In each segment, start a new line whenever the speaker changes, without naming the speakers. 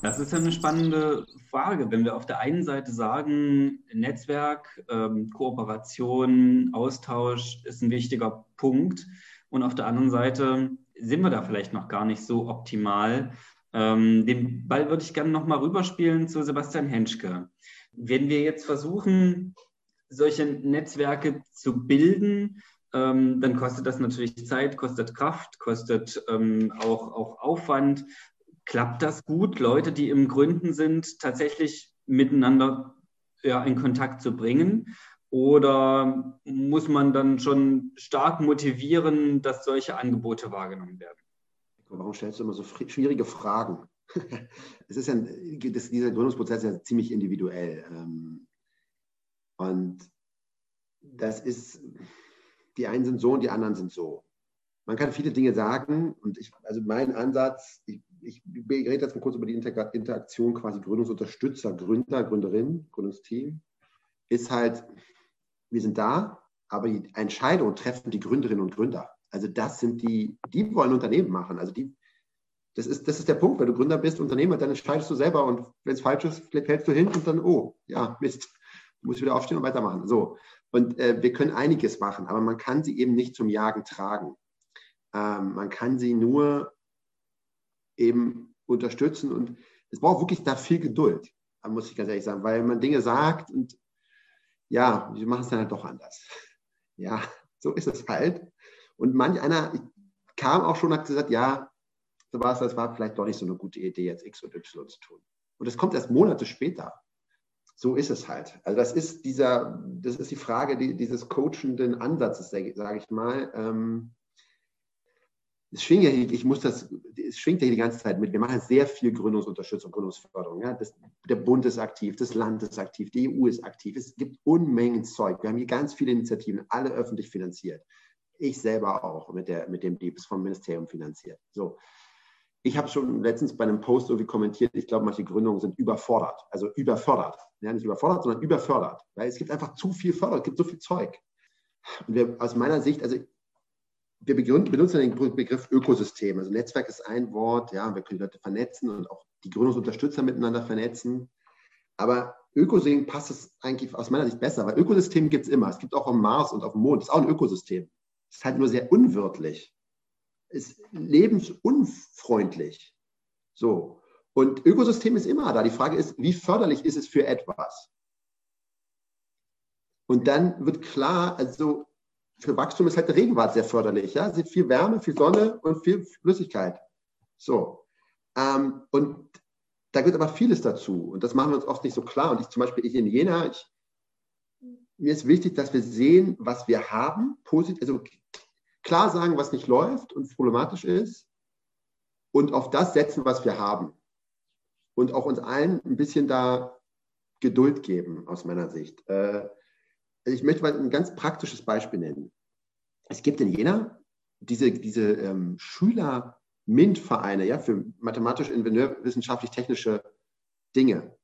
Das ist eine spannende Frage. Wenn wir auf der einen Seite sagen, Netzwerk, ähm, Kooperation, Austausch ist ein wichtiger Punkt und auf der anderen Seite sind wir da vielleicht noch gar nicht so optimal. Ähm, den Ball würde ich gerne nochmal rüberspielen zu Sebastian Henschke. Wenn wir jetzt versuchen, solche Netzwerke zu bilden, ähm, dann kostet das natürlich Zeit, kostet Kraft, kostet ähm, auch, auch Aufwand. Klappt das gut, Leute, die im Gründen sind, tatsächlich miteinander ja, in Kontakt zu bringen? Oder muss man dann schon stark motivieren, dass solche Angebote wahrgenommen werden?
Warum stellst du immer so schwierige Fragen? es ist ja, das, dieser Gründungsprozess ist ja ziemlich individuell. Ähm, und das ist, die einen sind so und die anderen sind so. Man kann viele Dinge sagen und ich, also mein Ansatz, ich ich rede jetzt mal kurz über die Interaktion quasi Gründungsunterstützer, Gründer, Gründerin, Gründungsteam, ist halt, wir sind da, aber die Entscheidung treffen die Gründerinnen und Gründer. Also das sind die, die wollen Unternehmen machen. Also die, das ist, das ist der Punkt, wenn du Gründer bist, Unternehmer, dann entscheidest du selber und wenn es falsch ist, fällst du hin und dann, oh, ja, Mist, du musst wieder aufstehen und weitermachen. So. Und äh, wir können einiges machen, aber man kann sie eben nicht zum Jagen tragen. Ähm, man kann sie nur eben unterstützen. Und es braucht wirklich da viel Geduld, muss ich ganz ehrlich sagen, weil man Dinge sagt und ja, wir machen es dann halt doch anders. Ja, so ist es halt. Und manch einer kam auch schon und hat gesagt, ja, so war es, das war vielleicht doch nicht so eine gute Idee, jetzt X und Y zu tun. Und das kommt erst Monate später. So ist es halt. Also das ist dieser, das ist die Frage dieses coachenden Ansatzes, sage ich mal. Ähm, es schwingt ja, ich muss das, es schwingt ja die ganze Zeit mit. Wir machen sehr viel Gründungsunterstützung, Gründungsförderung. Ja? Das, der Bund ist aktiv, das Land ist aktiv, die EU ist aktiv. Es gibt Unmengen Zeug. Wir haben hier ganz viele Initiativen, alle öffentlich finanziert. Ich selber auch mit, der, mit dem Dieb, ist vom Ministerium finanziert. So. Ich habe schon letztens bei einem Post irgendwie kommentiert, ich glaube, manche Gründungen sind überfordert. Also überfordert. Ja, nicht überfordert, sondern überfördert. Weil es gibt einfach zu viel Förderung, es gibt so viel Zeug. Und wir, aus meiner Sicht, also wir benutzen den Begriff Ökosystem. Also Netzwerk ist ein Wort, ja, wir können die Leute vernetzen und auch die Gründungsunterstützer miteinander vernetzen. Aber Ökosystem passt es eigentlich aus meiner Sicht besser, weil Ökosystem gibt es immer. Es gibt auch dem Mars und auf dem Mond. Das ist auch ein Ökosystem. Es ist halt nur sehr unwirtlich. Ist lebensunfreundlich. So. Und Ökosystem ist immer da. Die Frage ist, wie förderlich ist es für etwas? Und dann wird klar, also für Wachstum ist halt der Regenwald sehr förderlich. Ja? Es viel Wärme, viel Sonne und viel Flüssigkeit. So. Ähm, und da gehört aber vieles dazu. Und das machen wir uns oft nicht so klar. Und ich zum Beispiel, ich in Jena, ich, mir ist wichtig, dass wir sehen, was wir haben, positiv, also klar sagen, was nicht läuft und problematisch ist und auf das setzen, was wir haben. Und auch uns allen ein bisschen da Geduld geben, aus meiner Sicht. Äh, ich möchte mal ein ganz praktisches Beispiel nennen. Es gibt in Jena diese, diese ähm, Schüler-MINT-Vereine ja, für mathematisch, ingenieurwissenschaftlich-technische Dinge.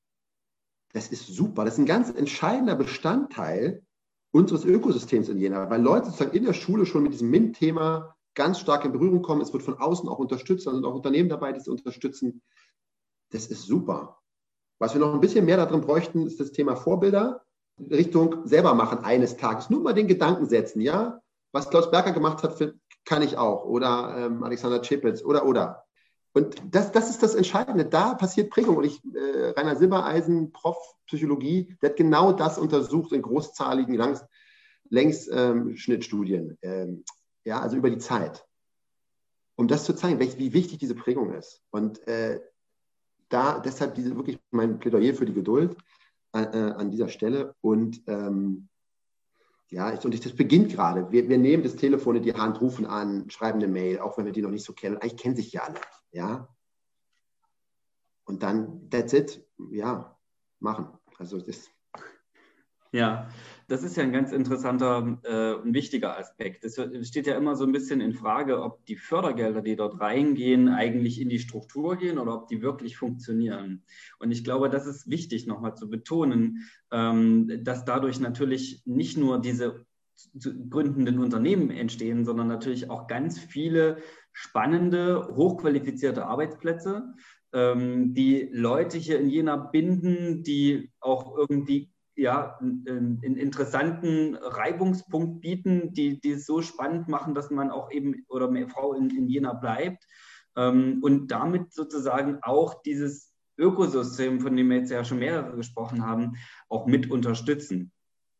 Das ist super. Das ist ein ganz entscheidender Bestandteil unseres Ökosystems in Jena, weil Leute sozusagen in der Schule schon mit diesem MINT-Thema ganz stark in Berührung kommen. Es wird von außen auch unterstützt, da sind auch Unternehmen dabei, die es unterstützen. Das ist super. Was wir noch ein bisschen mehr darin bräuchten, ist das Thema Vorbilder. Richtung selber machen eines Tages. Nur mal den Gedanken setzen, ja? Was Klaus Berger gemacht hat, kann ich auch. Oder ähm, Alexander Chipitz oder, oder. Und das, das ist das Entscheidende. Da passiert Prägung. Und ich, äh, Rainer Silbereisen, Prof. Psychologie, der hat genau das untersucht in großzahligen Langs, Längsschnittstudien. Ähm, ja, also über die Zeit. Um das zu zeigen, wie wichtig diese Prägung ist. Und äh, da deshalb diese, wirklich mein Plädoyer für die Geduld an dieser Stelle. Und ähm, ja, und das beginnt gerade. Wir, wir, nehmen das Telefon in die Hand, rufen an, schreiben eine Mail, auch wenn wir die noch nicht so kennen. Eigentlich kennen sich ja alle. Ja. Und dann, that's it. Ja, machen. Also das.
Ja, das ist ja ein ganz interessanter äh, und wichtiger Aspekt. Es steht ja immer so ein bisschen in Frage, ob die Fördergelder, die dort reingehen, eigentlich in die Struktur gehen oder ob die wirklich funktionieren. Und ich glaube, das ist wichtig nochmal zu betonen, ähm, dass dadurch natürlich nicht nur diese gründenden Unternehmen entstehen, sondern natürlich auch ganz viele spannende, hochqualifizierte Arbeitsplätze, ähm, die Leute hier in Jena binden, die auch irgendwie ja, einen, interessanten Reibungspunkt bieten, die, die es so spannend machen, dass man auch eben oder mehr Frau in, in Jena bleibt ähm, und damit sozusagen auch dieses Ökosystem, von dem wir jetzt ja schon mehrere gesprochen haben, auch mit unterstützen.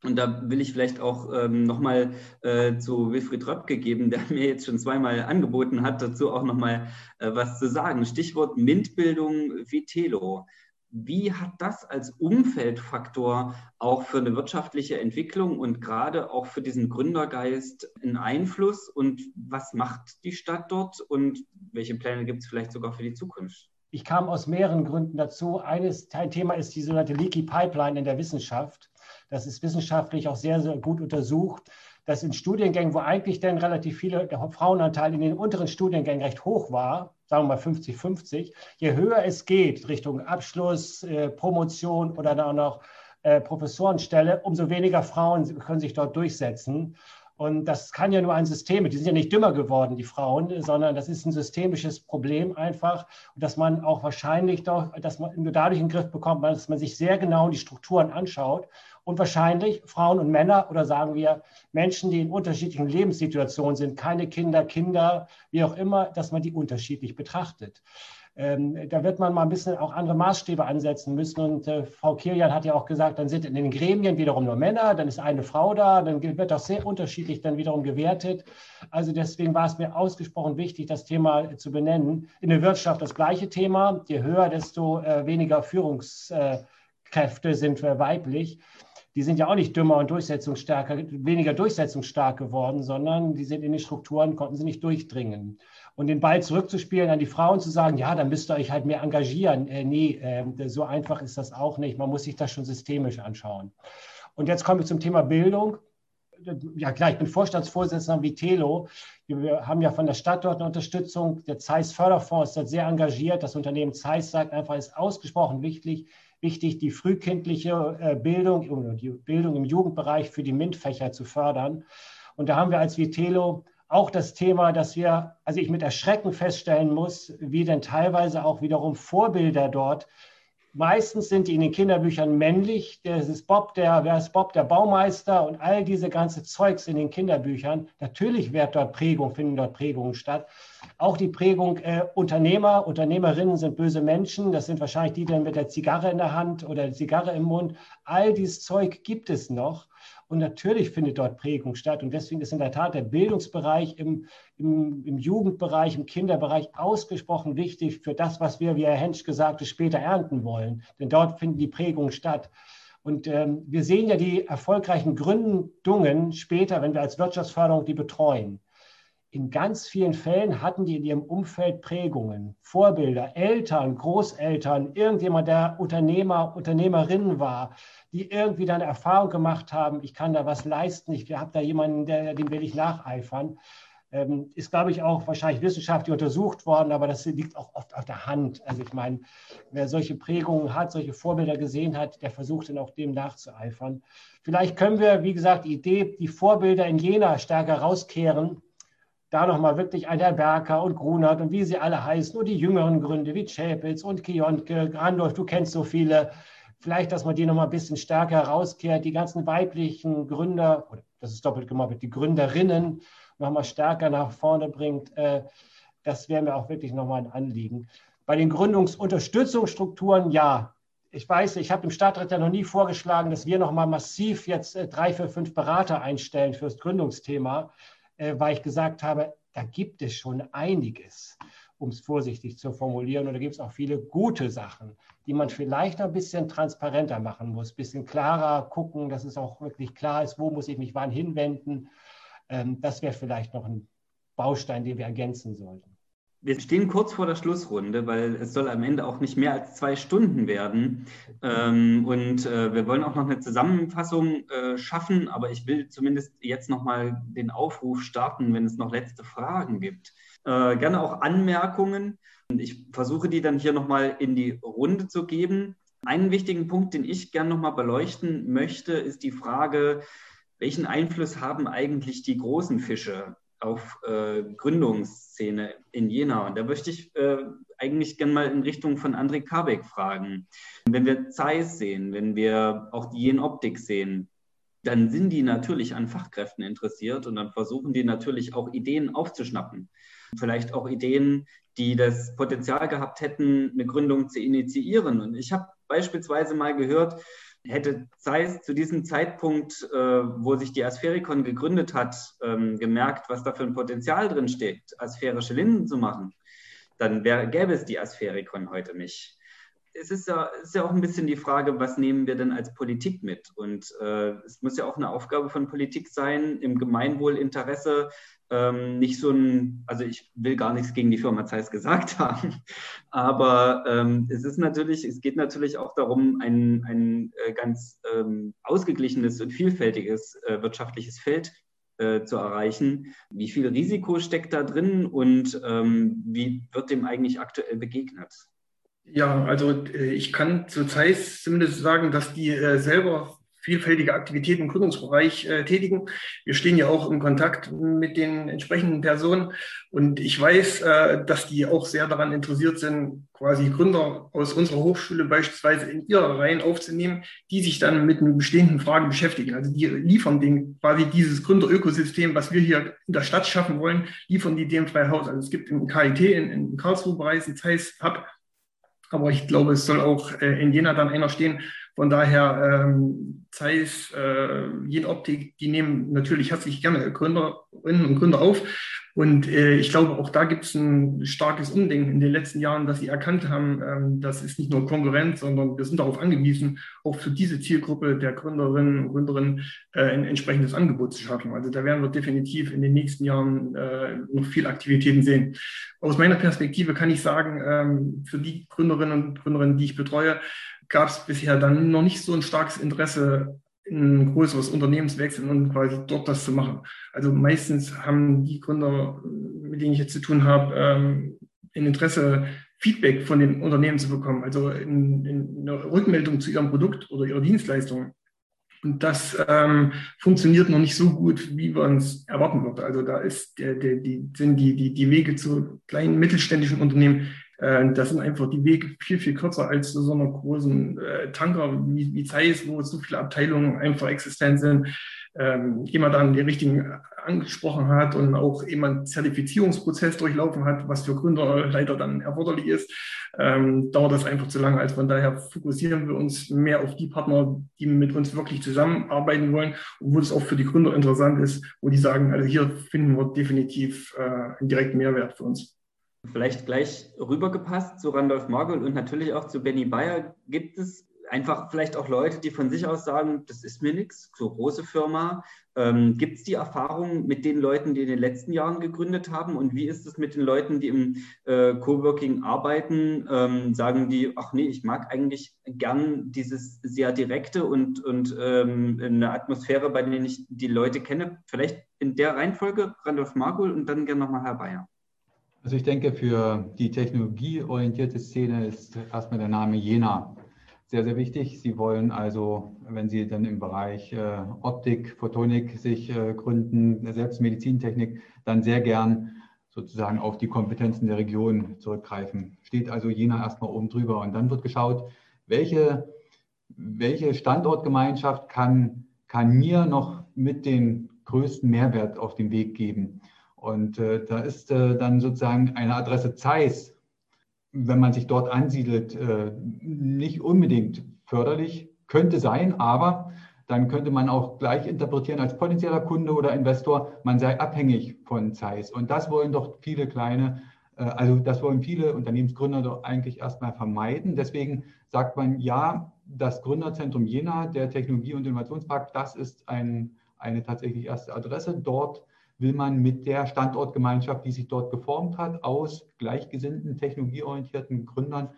Und da will ich vielleicht auch ähm, nochmal äh, zu Wilfried Röpke geben, der mir jetzt schon zweimal angeboten hat, dazu auch nochmal äh, was zu sagen. Stichwort MINT-Bildung Vitelo. Wie hat das als Umfeldfaktor auch für eine wirtschaftliche Entwicklung und gerade auch für diesen Gründergeist einen Einfluss? Und was macht die Stadt dort und welche Pläne gibt es vielleicht sogar für die Zukunft?
Ich kam aus mehreren Gründen dazu. Eines, ein Thema ist die sogenannte Leaky Pipeline in der Wissenschaft. Das ist wissenschaftlich auch sehr, sehr gut untersucht, dass in Studiengängen, wo eigentlich dann relativ viele, der Frauenanteil in den unteren Studiengängen recht hoch war, sagen wir mal 50-50, je höher es geht Richtung Abschluss, äh, Promotion oder dann auch noch äh, Professorenstelle, umso weniger Frauen können sich dort durchsetzen. Und das kann ja nur ein System, die sind ja nicht dümmer geworden, die Frauen, sondern das ist ein systemisches Problem einfach, dass man auch wahrscheinlich doch, dass man nur dadurch in den Griff bekommt, dass man sich sehr genau die Strukturen anschaut und wahrscheinlich Frauen und Männer oder sagen wir Menschen, die in unterschiedlichen Lebenssituationen sind, keine Kinder, Kinder, wie auch immer, dass man die unterschiedlich betrachtet. Ähm, da wird man mal ein bisschen auch andere Maßstäbe ansetzen müssen. Und äh, Frau Kilian hat ja auch gesagt, dann sind in den Gremien wiederum nur Männer, dann ist eine Frau da, dann wird das sehr unterschiedlich dann wiederum gewertet. Also deswegen war es mir ausgesprochen wichtig, das Thema zu benennen. In der Wirtschaft das gleiche Thema. Je höher, desto äh, weniger Führungskräfte sind weiblich die sind ja auch nicht dümmer und durchsetzungsstärker, weniger durchsetzungsstark geworden, sondern die sind in den Strukturen, konnten sie nicht durchdringen. Und den Ball zurückzuspielen an die Frauen, zu sagen, ja, dann müsst ihr euch halt mehr engagieren. Äh, nee, äh, so einfach ist das auch nicht. Man muss sich das schon systemisch anschauen. Und jetzt kommen wir zum Thema Bildung. Ja, klar, ich bin Vorstandsvorsitzender wie Telo. Wir haben ja von der Stadt dort eine Unterstützung. Der Zeiss Förderfonds ist sehr engagiert. Das Unternehmen Zeiss sagt einfach, ist ausgesprochen wichtig, wichtig, die frühkindliche äh, Bildung, die Bildung im Jugendbereich für die MINT-Fächer zu fördern. Und da haben wir als Vitelo auch das Thema, dass wir, also ich mit Erschrecken feststellen muss, wie denn teilweise auch wiederum Vorbilder dort Meistens sind die in den Kinderbüchern männlich. Das ist Bob, der, wer ist Bob, der Baumeister und all diese ganze Zeugs in den Kinderbüchern. Natürlich wird dort Prägung, finden dort Prägungen statt. Auch die Prägung äh, Unternehmer, Unternehmerinnen sind böse Menschen. Das sind wahrscheinlich die, die mit der Zigarre in der Hand oder Zigarre im Mund. All dieses Zeug gibt es noch. Und natürlich findet dort Prägung statt. Und deswegen ist in der Tat der Bildungsbereich im, im, im Jugendbereich, im Kinderbereich ausgesprochen wichtig für das, was wir, wie Herr Hensch gesagt hat, später ernten wollen. Denn dort finden die Prägungen statt. Und ähm, wir sehen ja die erfolgreichen Gründungen später, wenn wir als Wirtschaftsförderung die betreuen. In ganz vielen Fällen hatten die in ihrem Umfeld Prägungen, Vorbilder, Eltern, Großeltern, irgendjemand, der Unternehmer, Unternehmerin war, die irgendwie dann Erfahrung gemacht haben, ich kann da was leisten, ich habe da jemanden, der, dem will ich nacheifern. Ähm, ist, glaube ich, auch wahrscheinlich wissenschaftlich untersucht worden, aber das liegt auch oft auf der Hand. Also ich meine, wer solche Prägungen hat, solche Vorbilder gesehen hat, der versucht dann auch dem nachzueifern. Vielleicht können wir, wie gesagt, die Idee, die Vorbilder in Jena stärker rauskehren, da nochmal wirklich ein Herr Berker und Grunert und wie sie alle heißen und die jüngeren Gründe wie Chapitz und Kionke, Grandolf, du kennst so viele, vielleicht, dass man die noch mal ein bisschen stärker herauskehrt, die ganzen weiblichen Gründer, das ist doppelt gemoppelt, die Gründerinnen noch mal stärker nach vorne bringt. Äh, das wäre mir auch wirklich noch mal ein Anliegen. Bei den Gründungsunterstützungsstrukturen, ja, ich weiß, ich habe im Stadtrat ja noch nie vorgeschlagen, dass wir noch mal massiv jetzt äh, drei, vier, fünf Berater einstellen für das Gründungsthema, äh, weil ich gesagt habe, da gibt es schon einiges um es vorsichtig zu formulieren. Und da gibt es auch viele gute Sachen, die man vielleicht ein bisschen transparenter machen muss, ein bisschen klarer gucken, dass es auch wirklich klar ist, wo muss ich mich wann hinwenden. Ähm, das wäre vielleicht noch ein Baustein, den wir ergänzen sollten.
Wir stehen kurz vor der Schlussrunde, weil es soll am Ende auch nicht mehr als zwei Stunden werden. Ähm, und äh, wir wollen auch noch eine Zusammenfassung äh, schaffen, aber ich will zumindest jetzt nochmal den Aufruf starten, wenn es noch letzte Fragen gibt äh, gerne auch Anmerkungen. Und ich versuche die dann hier nochmal in die Runde zu geben. Einen wichtigen Punkt, den ich gerne nochmal beleuchten möchte, ist die Frage, welchen Einfluss haben eigentlich die großen Fische auf äh, Gründungsszene in Jena. Und da möchte ich äh, eigentlich gerne mal in Richtung von André Kabeck fragen. Wenn wir Zeiss sehen, wenn wir auch die Jen-Optik sehen, dann sind die natürlich an Fachkräften interessiert und dann versuchen die natürlich auch Ideen aufzuschnappen. Vielleicht auch Ideen, die das Potenzial gehabt hätten, eine Gründung zu initiieren. Und ich habe beispielsweise mal gehört, hätte Zeiss zu diesem Zeitpunkt, äh, wo sich die Asphärikon gegründet hat, ähm, gemerkt, was da für ein Potenzial drin steckt, asphärische Linden zu machen, dann wär, gäbe es die Asphärikon heute nicht es ist ja, ist ja auch ein bisschen die Frage, was nehmen wir denn als Politik mit? Und äh, es muss ja auch eine Aufgabe von Politik sein, im Gemeinwohlinteresse ähm, nicht so ein, also ich will gar nichts gegen die Firma Zeiss gesagt haben, aber ähm, es ist natürlich, es geht natürlich auch darum, ein, ein äh, ganz ähm, ausgeglichenes und vielfältiges äh, wirtschaftliches Feld äh, zu erreichen. Wie viel Risiko steckt da drin und ähm, wie wird dem eigentlich aktuell begegnet?
Ja, also äh, ich kann zu Zeiss zumindest sagen, dass die äh, selber vielfältige Aktivitäten im Gründungsbereich äh, tätigen. Wir stehen ja auch im Kontakt mit den entsprechenden Personen und ich weiß, äh, dass die auch sehr daran interessiert sind, quasi Gründer aus unserer Hochschule beispielsweise in ihre Reihen aufzunehmen, die sich dann mit den bestehenden Fragen beschäftigen. Also die liefern den quasi dieses Gründerökosystem, was wir hier in der Stadt schaffen wollen, liefern die dem frei Haus. Also es gibt im KIT in, in Karlsruhe bereits ein Zeiss Hub, aber ich glaube, es soll auch äh, in Jena dann einer stehen. Von daher, ähm, Zeiss, äh, Optik, die nehmen natürlich herzlich gerne Gründerinnen und Gründer auf. Und äh, ich glaube, auch da gibt es ein starkes Umdenken in den letzten Jahren, dass sie erkannt haben, ähm, das ist nicht nur Konkurrenz, sondern wir sind darauf angewiesen, auch für diese Zielgruppe der Gründerinnen und Gründerinnen äh, ein entsprechendes Angebot zu schaffen. Also da werden wir definitiv in den nächsten Jahren äh, noch viel Aktivitäten sehen. Aus meiner Perspektive kann ich sagen, ähm, für die Gründerinnen und Gründerinnen, die ich betreue, gab es bisher dann noch nicht so ein starkes Interesse in ein größeres Unternehmenswechsel und quasi dort das zu machen. Also meistens haben die Gründer, mit denen ich jetzt zu tun habe, ähm, ein Interesse, Feedback von den Unternehmen zu bekommen, also in, in eine Rückmeldung zu ihrem Produkt oder ihrer Dienstleistung. Und das ähm, funktioniert noch nicht so gut, wie man es erwarten würde. Also da ist der, der, die, sind die, die, die Wege zu kleinen mittelständischen Unternehmen äh, das sind einfach die Wege viel, viel kürzer als zu so einer großen äh, Tanker wie, wie Zeiss, wo so viele Abteilungen einfach existent sind. Ähm, jemand dann die richtigen angesprochen hat und auch jemand Zertifizierungsprozess durchlaufen hat, was für Gründer leider dann erforderlich ist, ähm, dauert das einfach zu lange. Also von daher fokussieren wir uns mehr auf die Partner, die mit uns wirklich zusammenarbeiten wollen wo es auch für die Gründer interessant ist, wo die sagen, also hier finden wir definitiv äh, einen direkten Mehrwert für uns.
Vielleicht gleich rübergepasst zu Randolph Margold und natürlich auch zu Benny Bayer. Gibt es einfach vielleicht auch Leute, die von sich aus sagen, das ist mir nichts, so große Firma. Ähm, Gibt es die Erfahrung mit den Leuten, die in den letzten Jahren gegründet haben? Und wie ist es mit den Leuten, die im äh, Coworking arbeiten? Ähm, sagen die, ach nee, ich mag eigentlich gern dieses sehr direkte und, und ähm, eine Atmosphäre, bei der ich die Leute kenne. Vielleicht in der Reihenfolge Randolph Margold und dann gerne nochmal Herr Bayer.
Also ich denke, für die technologieorientierte Szene ist erstmal der Name Jena sehr, sehr wichtig. Sie wollen also, wenn Sie dann im Bereich äh, Optik, Photonik sich äh, gründen, selbst Medizintechnik, dann sehr gern sozusagen auf die Kompetenzen der Region zurückgreifen. Steht also Jena erstmal oben drüber und dann wird geschaut, welche, welche Standortgemeinschaft kann, kann mir noch mit den größten Mehrwert auf den Weg geben. Und äh, da ist äh, dann sozusagen eine Adresse Zeiss, wenn man sich dort ansiedelt, äh, nicht unbedingt förderlich, könnte sein, aber dann könnte man auch gleich interpretieren als potenzieller Kunde oder Investor, man sei abhängig von Zeiss. Und das wollen doch viele kleine, äh, also das wollen viele Unternehmensgründer doch eigentlich erstmal vermeiden. Deswegen sagt man, ja, das Gründerzentrum Jena, der Technologie- und Innovationspark, das ist ein, eine tatsächlich erste Adresse. Dort will man mit der Standortgemeinschaft, die sich dort geformt hat, aus gleichgesinnten, technologieorientierten Gründern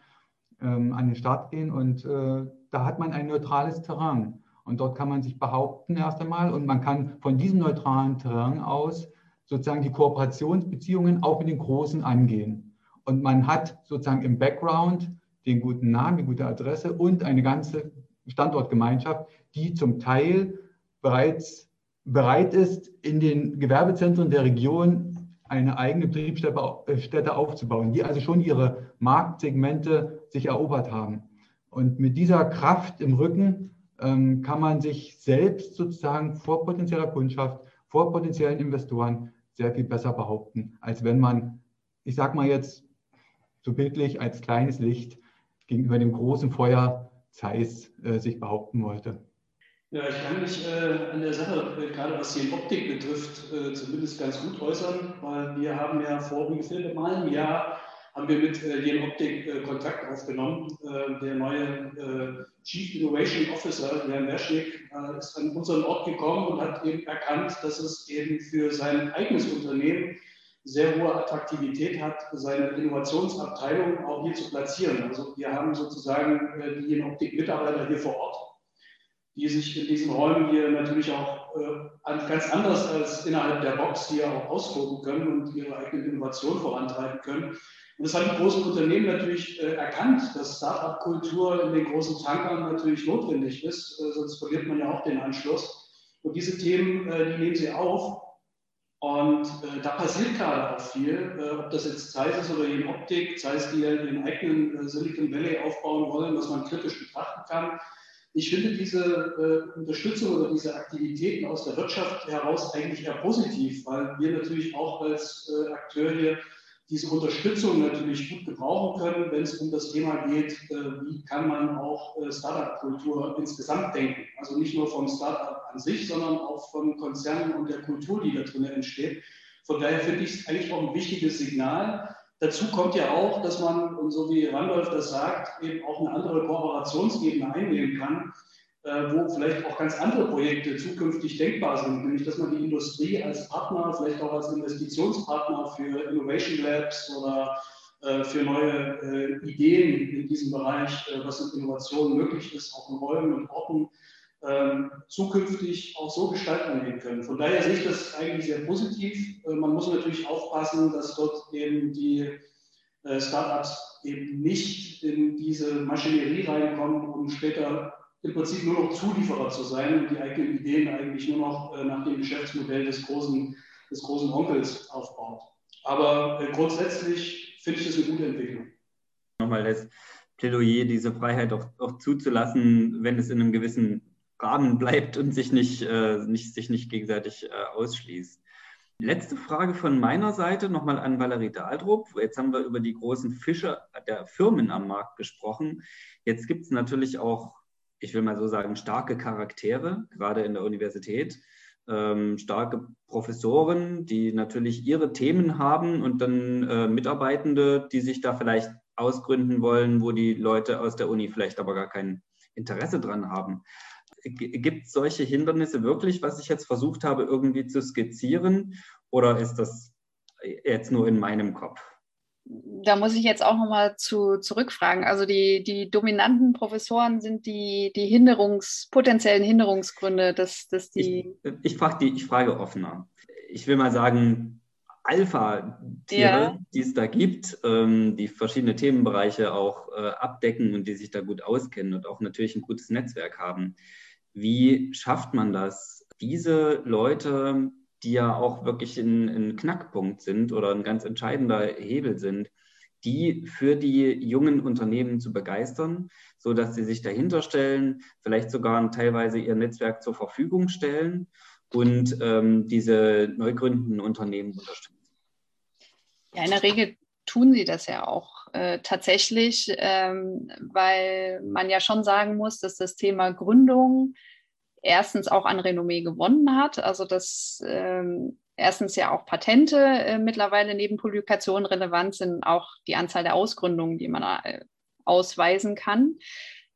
ähm, an den Start gehen. Und äh, da hat man ein neutrales Terrain. Und dort kann man sich behaupten erst einmal. Und man kann von diesem neutralen Terrain aus sozusagen die Kooperationsbeziehungen auch mit den Großen angehen. Und man hat sozusagen im Background den guten Namen, die gute Adresse und eine ganze Standortgemeinschaft, die zum Teil bereits bereit ist, in den Gewerbezentren der Region eine eigene Betriebsstätte aufzubauen, die also schon ihre Marktsegmente sich erobert haben. Und mit dieser Kraft im Rücken ähm, kann man sich selbst sozusagen vor potenzieller Kundschaft, vor potenziellen Investoren sehr viel besser behaupten, als wenn man, ich sage mal jetzt so bildlich, als kleines Licht gegenüber dem großen Feuer Zeiss äh, sich behaupten wollte.
Ja, ich kann mich äh, an der Sache, äh, gerade was die Optik betrifft, äh, zumindest ganz gut äußern, weil wir haben ja vor ungefähr einem Jahr haben wir mit äh, Jen Optik äh, Kontakt aufgenommen. Äh, der neue äh, Chief Innovation Officer, Jan Werschnick, äh, ist an unseren Ort gekommen und hat eben erkannt, dass es eben für sein eigenes Unternehmen sehr hohe Attraktivität hat, seine Innovationsabteilung auch hier zu platzieren. Also wir haben sozusagen die Optik Mitarbeiter hier vor Ort, die sich in diesen Räumen hier natürlich auch ganz anders als innerhalb der Box hier auch austoben können und ihre eigene Innovation vorantreiben können. Und das haben die großen Unternehmen natürlich äh, erkannt, dass Startup-Kultur in den großen Tankern natürlich notwendig ist, äh, sonst verliert man ja auch den Anschluss. Und diese Themen, äh, die nehmen sie auf. Und äh, da passiert gerade auch viel, äh, ob das jetzt Zeiss ist oder in Optik, Zeiss, die ja ihren eigenen äh, Silicon Valley aufbauen wollen, was man kritisch betrachten kann. Ich finde diese Unterstützung oder diese Aktivitäten aus der Wirtschaft heraus eigentlich eher positiv, weil wir natürlich auch als Akteur hier diese Unterstützung natürlich gut gebrauchen können, wenn es um das Thema geht, äh, wie kann man auch äh, Startup-Kultur insgesamt denken. Also nicht nur vom Startup an sich, sondern auch von Konzernen und der Kultur, die da drin entsteht. Von daher finde ich es eigentlich auch ein wichtiges Signal. Dazu kommt ja auch, dass man, und so wie Randolph das sagt, eben auch eine andere Kooperationsebene einnehmen kann äh, wo vielleicht auch ganz andere Projekte zukünftig denkbar sind, nämlich dass man die Industrie als Partner, vielleicht auch als Investitionspartner für Innovation Labs oder äh, für neue äh, Ideen in diesem Bereich, was mit Innovation möglich ist, auch in Räumen und Orten, ähm, zukünftig auch so gestalten angehen können. Von daher sehe ich das eigentlich sehr positiv. Man muss natürlich aufpassen, dass dort eben die Startups eben nicht in diese Maschinerie reinkommen, um später im Prinzip nur noch Zulieferer zu sein und die eigenen Ideen eigentlich nur noch äh, nach dem Geschäftsmodell des großen, des großen Onkels aufbaut. Aber äh, grundsätzlich finde ich das eine gute Entwicklung.
Nochmal das Plädoyer, diese Freiheit auch, auch, zuzulassen, wenn es in einem gewissen Rahmen bleibt und sich nicht, äh, nicht, sich nicht gegenseitig äh, ausschließt. Letzte Frage von meiner Seite nochmal an Valerie Dahldrup. Jetzt haben wir über die großen Fische der Firmen am Markt gesprochen. Jetzt gibt es natürlich auch ich will mal so sagen, starke Charaktere, gerade in der Universität. Ähm, starke Professoren, die natürlich ihre Themen haben und dann äh, Mitarbeitende, die sich da vielleicht ausgründen wollen, wo die Leute aus der Uni vielleicht aber gar kein Interesse dran haben. Gibt es solche Hindernisse wirklich, was ich jetzt versucht habe, irgendwie zu skizzieren? Oder ist das jetzt nur in meinem Kopf?
da muss ich jetzt auch nochmal zu, zurückfragen. Also die, die dominanten Professoren sind die, die Hinderungs, potenziellen Hinderungsgründe, dass, dass die.
Ich, ich, frage die, ich frage offener. Ich will mal sagen, Alpha-Tiere, ja. die es da gibt, ähm, die verschiedene Themenbereiche auch äh, abdecken und die sich da gut auskennen und auch natürlich ein gutes Netzwerk haben. Wie schafft man das, diese Leute die ja auch wirklich ein, Knackpunkt sind oder ein ganz entscheidender Hebel sind, die für die jungen Unternehmen zu begeistern, so dass sie sich dahinter stellen, vielleicht sogar teilweise ihr Netzwerk zur Verfügung stellen und ähm, diese neu gründenden Unternehmen unterstützen.
Ja, in der Regel tun sie das ja auch äh, tatsächlich, ähm, weil man ja schon sagen muss, dass das Thema Gründung erstens auch an Renommee gewonnen hat. Also dass ähm, erstens ja auch Patente äh, mittlerweile neben Publikationen relevant sind, auch die Anzahl der Ausgründungen, die man äh, ausweisen kann.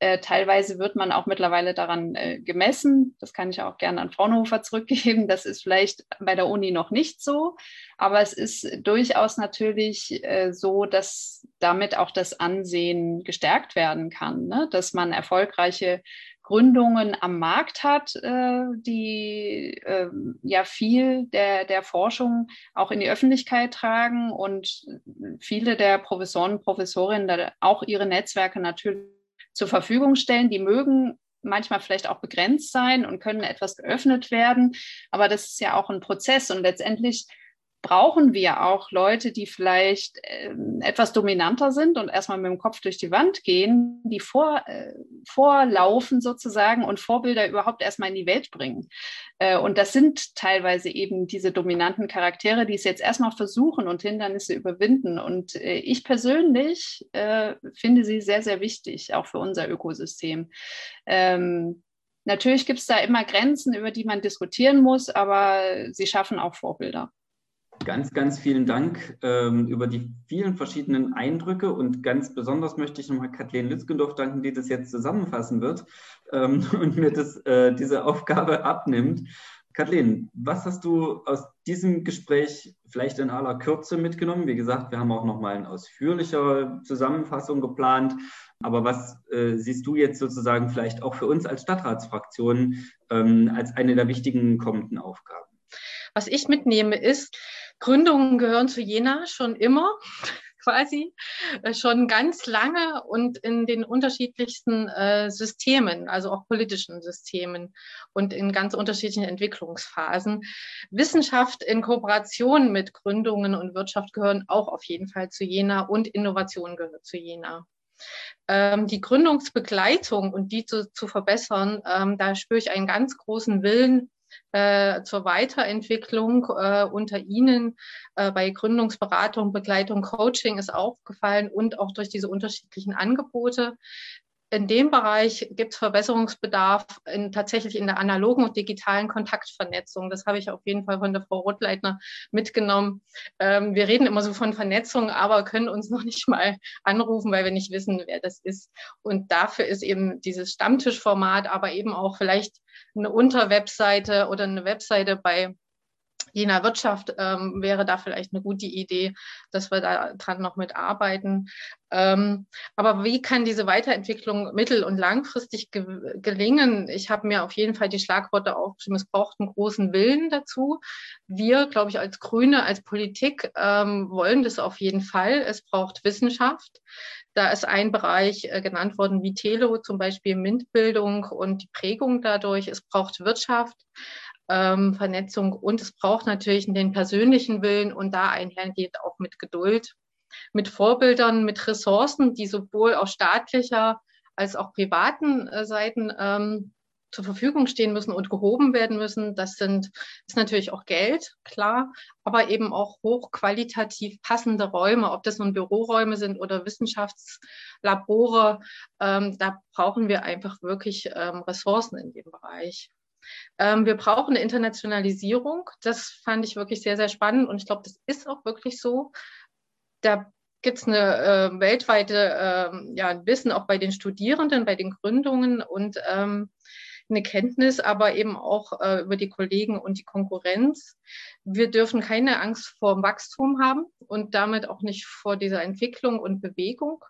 Äh, teilweise wird man auch mittlerweile daran äh, gemessen. Das kann ich auch gerne an Fraunhofer zurückgeben. Das ist vielleicht bei der Uni noch nicht so, aber es ist durchaus natürlich äh, so, dass damit auch das Ansehen gestärkt werden kann, ne? dass man erfolgreiche Gründungen am Markt hat, äh, die äh, ja viel der, der Forschung auch in die Öffentlichkeit tragen und viele der Professoren und Professorinnen auch ihre Netzwerke natürlich zur Verfügung stellen. Die mögen manchmal vielleicht auch begrenzt sein und können etwas geöffnet werden. Aber das ist ja auch ein Prozess und letztendlich brauchen wir auch Leute, die vielleicht äh, etwas dominanter sind und erstmal mit dem Kopf durch die Wand gehen, die vor, äh, vorlaufen sozusagen und Vorbilder überhaupt erstmal in die Welt bringen. Äh, und das sind teilweise eben diese dominanten Charaktere, die es jetzt erstmal versuchen und Hindernisse überwinden. Und äh, ich persönlich äh, finde sie sehr, sehr wichtig, auch für unser Ökosystem. Ähm, Natürlich gibt es da immer Grenzen, über die man diskutieren muss, aber sie schaffen auch Vorbilder.
Ganz, ganz vielen Dank ähm, über die vielen verschiedenen Eindrücke und ganz besonders möchte ich nochmal Kathleen Lützgendorf danken, die das jetzt zusammenfassen wird ähm, und mir das, äh, diese Aufgabe abnimmt. Kathleen, was hast du aus diesem Gespräch vielleicht in aller Kürze mitgenommen? Wie gesagt, wir haben auch nochmal eine ausführlichere Zusammenfassung geplant. Aber was äh, siehst du jetzt sozusagen vielleicht auch für uns als Stadtratsfraktion ähm, als eine der wichtigen kommenden Aufgaben?
Was ich mitnehme, ist, Gründungen gehören zu Jena schon immer quasi äh, schon ganz lange und in den unterschiedlichsten äh, Systemen, also auch politischen Systemen und in ganz unterschiedlichen Entwicklungsphasen. Wissenschaft in Kooperation mit Gründungen und Wirtschaft gehören auch auf jeden Fall zu Jena und Innovation gehört zu Jena. Ähm, die Gründungsbegleitung und die zu, zu verbessern, ähm, da spüre ich einen ganz großen Willen, äh, zur Weiterentwicklung äh, unter Ihnen äh, bei Gründungsberatung, Begleitung, Coaching ist aufgefallen und auch durch diese unterschiedlichen Angebote in dem Bereich gibt es Verbesserungsbedarf in, tatsächlich in der analogen und digitalen Kontaktvernetzung. Das habe ich auf jeden Fall von der Frau Rottleitner mitgenommen. Ähm, wir reden immer so von Vernetzung, aber können uns noch nicht mal anrufen, weil wir nicht wissen, wer das ist. Und dafür ist eben dieses Stammtischformat, aber eben auch vielleicht eine Unterwebseite oder eine Webseite bei Jener Wirtschaft ähm, wäre da vielleicht eine gute Idee, dass wir da dran noch mitarbeiten. Ähm, aber wie kann diese Weiterentwicklung mittel- und langfristig ge gelingen? Ich habe mir auf jeden Fall die Schlagworte aufgeschrieben. Es braucht einen großen Willen dazu. Wir, glaube ich, als Grüne, als Politik ähm, wollen das auf jeden Fall. Es braucht Wissenschaft. Da ist ein Bereich äh, genannt worden wie Telo, zum Beispiel MINT-Bildung und die Prägung dadurch. Es braucht Wirtschaft ähm, Vernetzung und es braucht natürlich den persönlichen Willen und da einhergeht auch mit Geduld, mit Vorbildern, mit Ressourcen, die sowohl auf staatlicher als auch privaten äh, Seiten ähm, zur Verfügung stehen müssen und gehoben werden müssen. Das sind, ist natürlich auch Geld, klar, aber eben auch hochqualitativ passende Räume, ob das nun Büroräume sind oder Wissenschaftslabore. Ähm, da brauchen wir einfach wirklich ähm, Ressourcen in dem Bereich. Ähm, wir brauchen eine Internationalisierung. Das fand ich wirklich sehr, sehr spannend und ich glaube, das ist auch wirklich so. Da gibt es eine äh, weltweite äh, ja, Wissen auch bei den Studierenden, bei den Gründungen und ähm, eine Kenntnis, aber eben auch äh, über die Kollegen und die Konkurrenz. Wir dürfen keine Angst vor Wachstum haben und damit auch nicht vor dieser Entwicklung und Bewegung.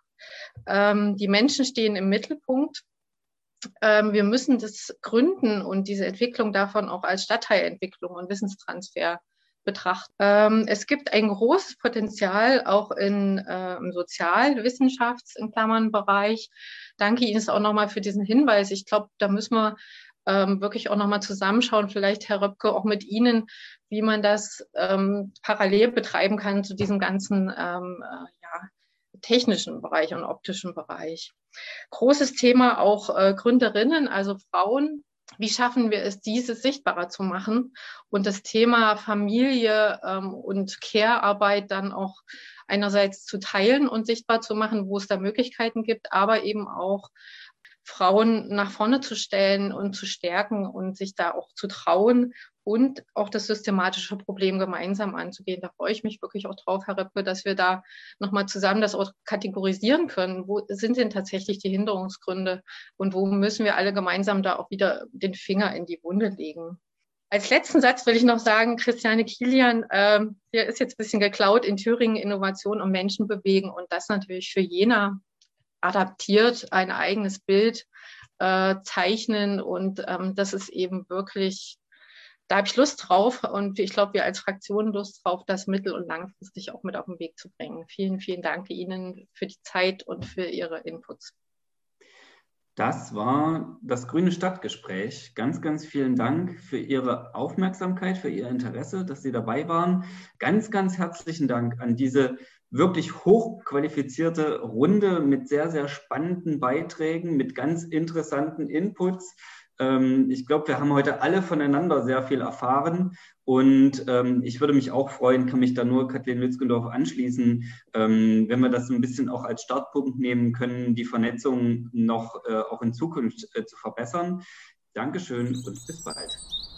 Ähm, die Menschen stehen im Mittelpunkt wir müssen das gründen und diese Entwicklung davon auch als Stadtteilentwicklung und Wissenstransfer betrachten. Ähm, es gibt ein großes Potenzial auch in, äh, im Sozialwissenschafts- in Klammern Bereich. Danke Ihnen auch nochmal für diesen Hinweis. Ich glaube, da müssen wir ähm, wirklich auch nochmal zusammenschauen, vielleicht Herr Röpke auch mit Ihnen, wie man das ähm, parallel betreiben kann zu diesem ganzen ähm, äh, technischen Bereich und optischen Bereich. Großes Thema auch äh, Gründerinnen, also Frauen. Wie schaffen wir es, diese sichtbarer zu machen und das Thema Familie ähm, und Care-Arbeit dann auch einerseits zu teilen und sichtbar zu machen, wo es da Möglichkeiten gibt, aber eben auch Frauen nach vorne zu stellen und zu stärken und sich da auch zu trauen und auch das systematische Problem gemeinsam anzugehen. Da freue ich mich wirklich auch drauf, Herr Reppe, dass wir da nochmal zusammen das auch kategorisieren können. Wo sind denn tatsächlich die Hinderungsgründe und wo müssen wir alle gemeinsam da auch wieder den Finger in die Wunde legen? Als letzten Satz will ich noch sagen, Christiane Kilian, äh, hier ist jetzt ein bisschen geklaut in Thüringen Innovation und Menschen bewegen und das natürlich für Jena adaptiert, ein eigenes Bild äh, zeichnen und ähm, das ist eben wirklich da habe ich Lust drauf und ich glaube, wir als Fraktion Lust drauf, das mittel- und langfristig auch mit auf den Weg zu bringen. Vielen, vielen Dank Ihnen für die Zeit und für Ihre Inputs.
Das war das Grüne Stadtgespräch. Ganz, ganz vielen Dank für Ihre Aufmerksamkeit, für Ihr Interesse, dass Sie dabei waren. Ganz, ganz herzlichen Dank an diese wirklich hochqualifizierte Runde mit sehr, sehr spannenden Beiträgen, mit ganz interessanten Inputs. Ähm, ich glaube, wir haben heute alle voneinander sehr viel erfahren und ähm, ich würde mich auch freuen, kann mich da nur Kathleen Lützgendorf anschließen, ähm, wenn wir das ein bisschen auch als Startpunkt nehmen können, die Vernetzung noch äh, auch in Zukunft äh, zu verbessern. Dankeschön und bis bald.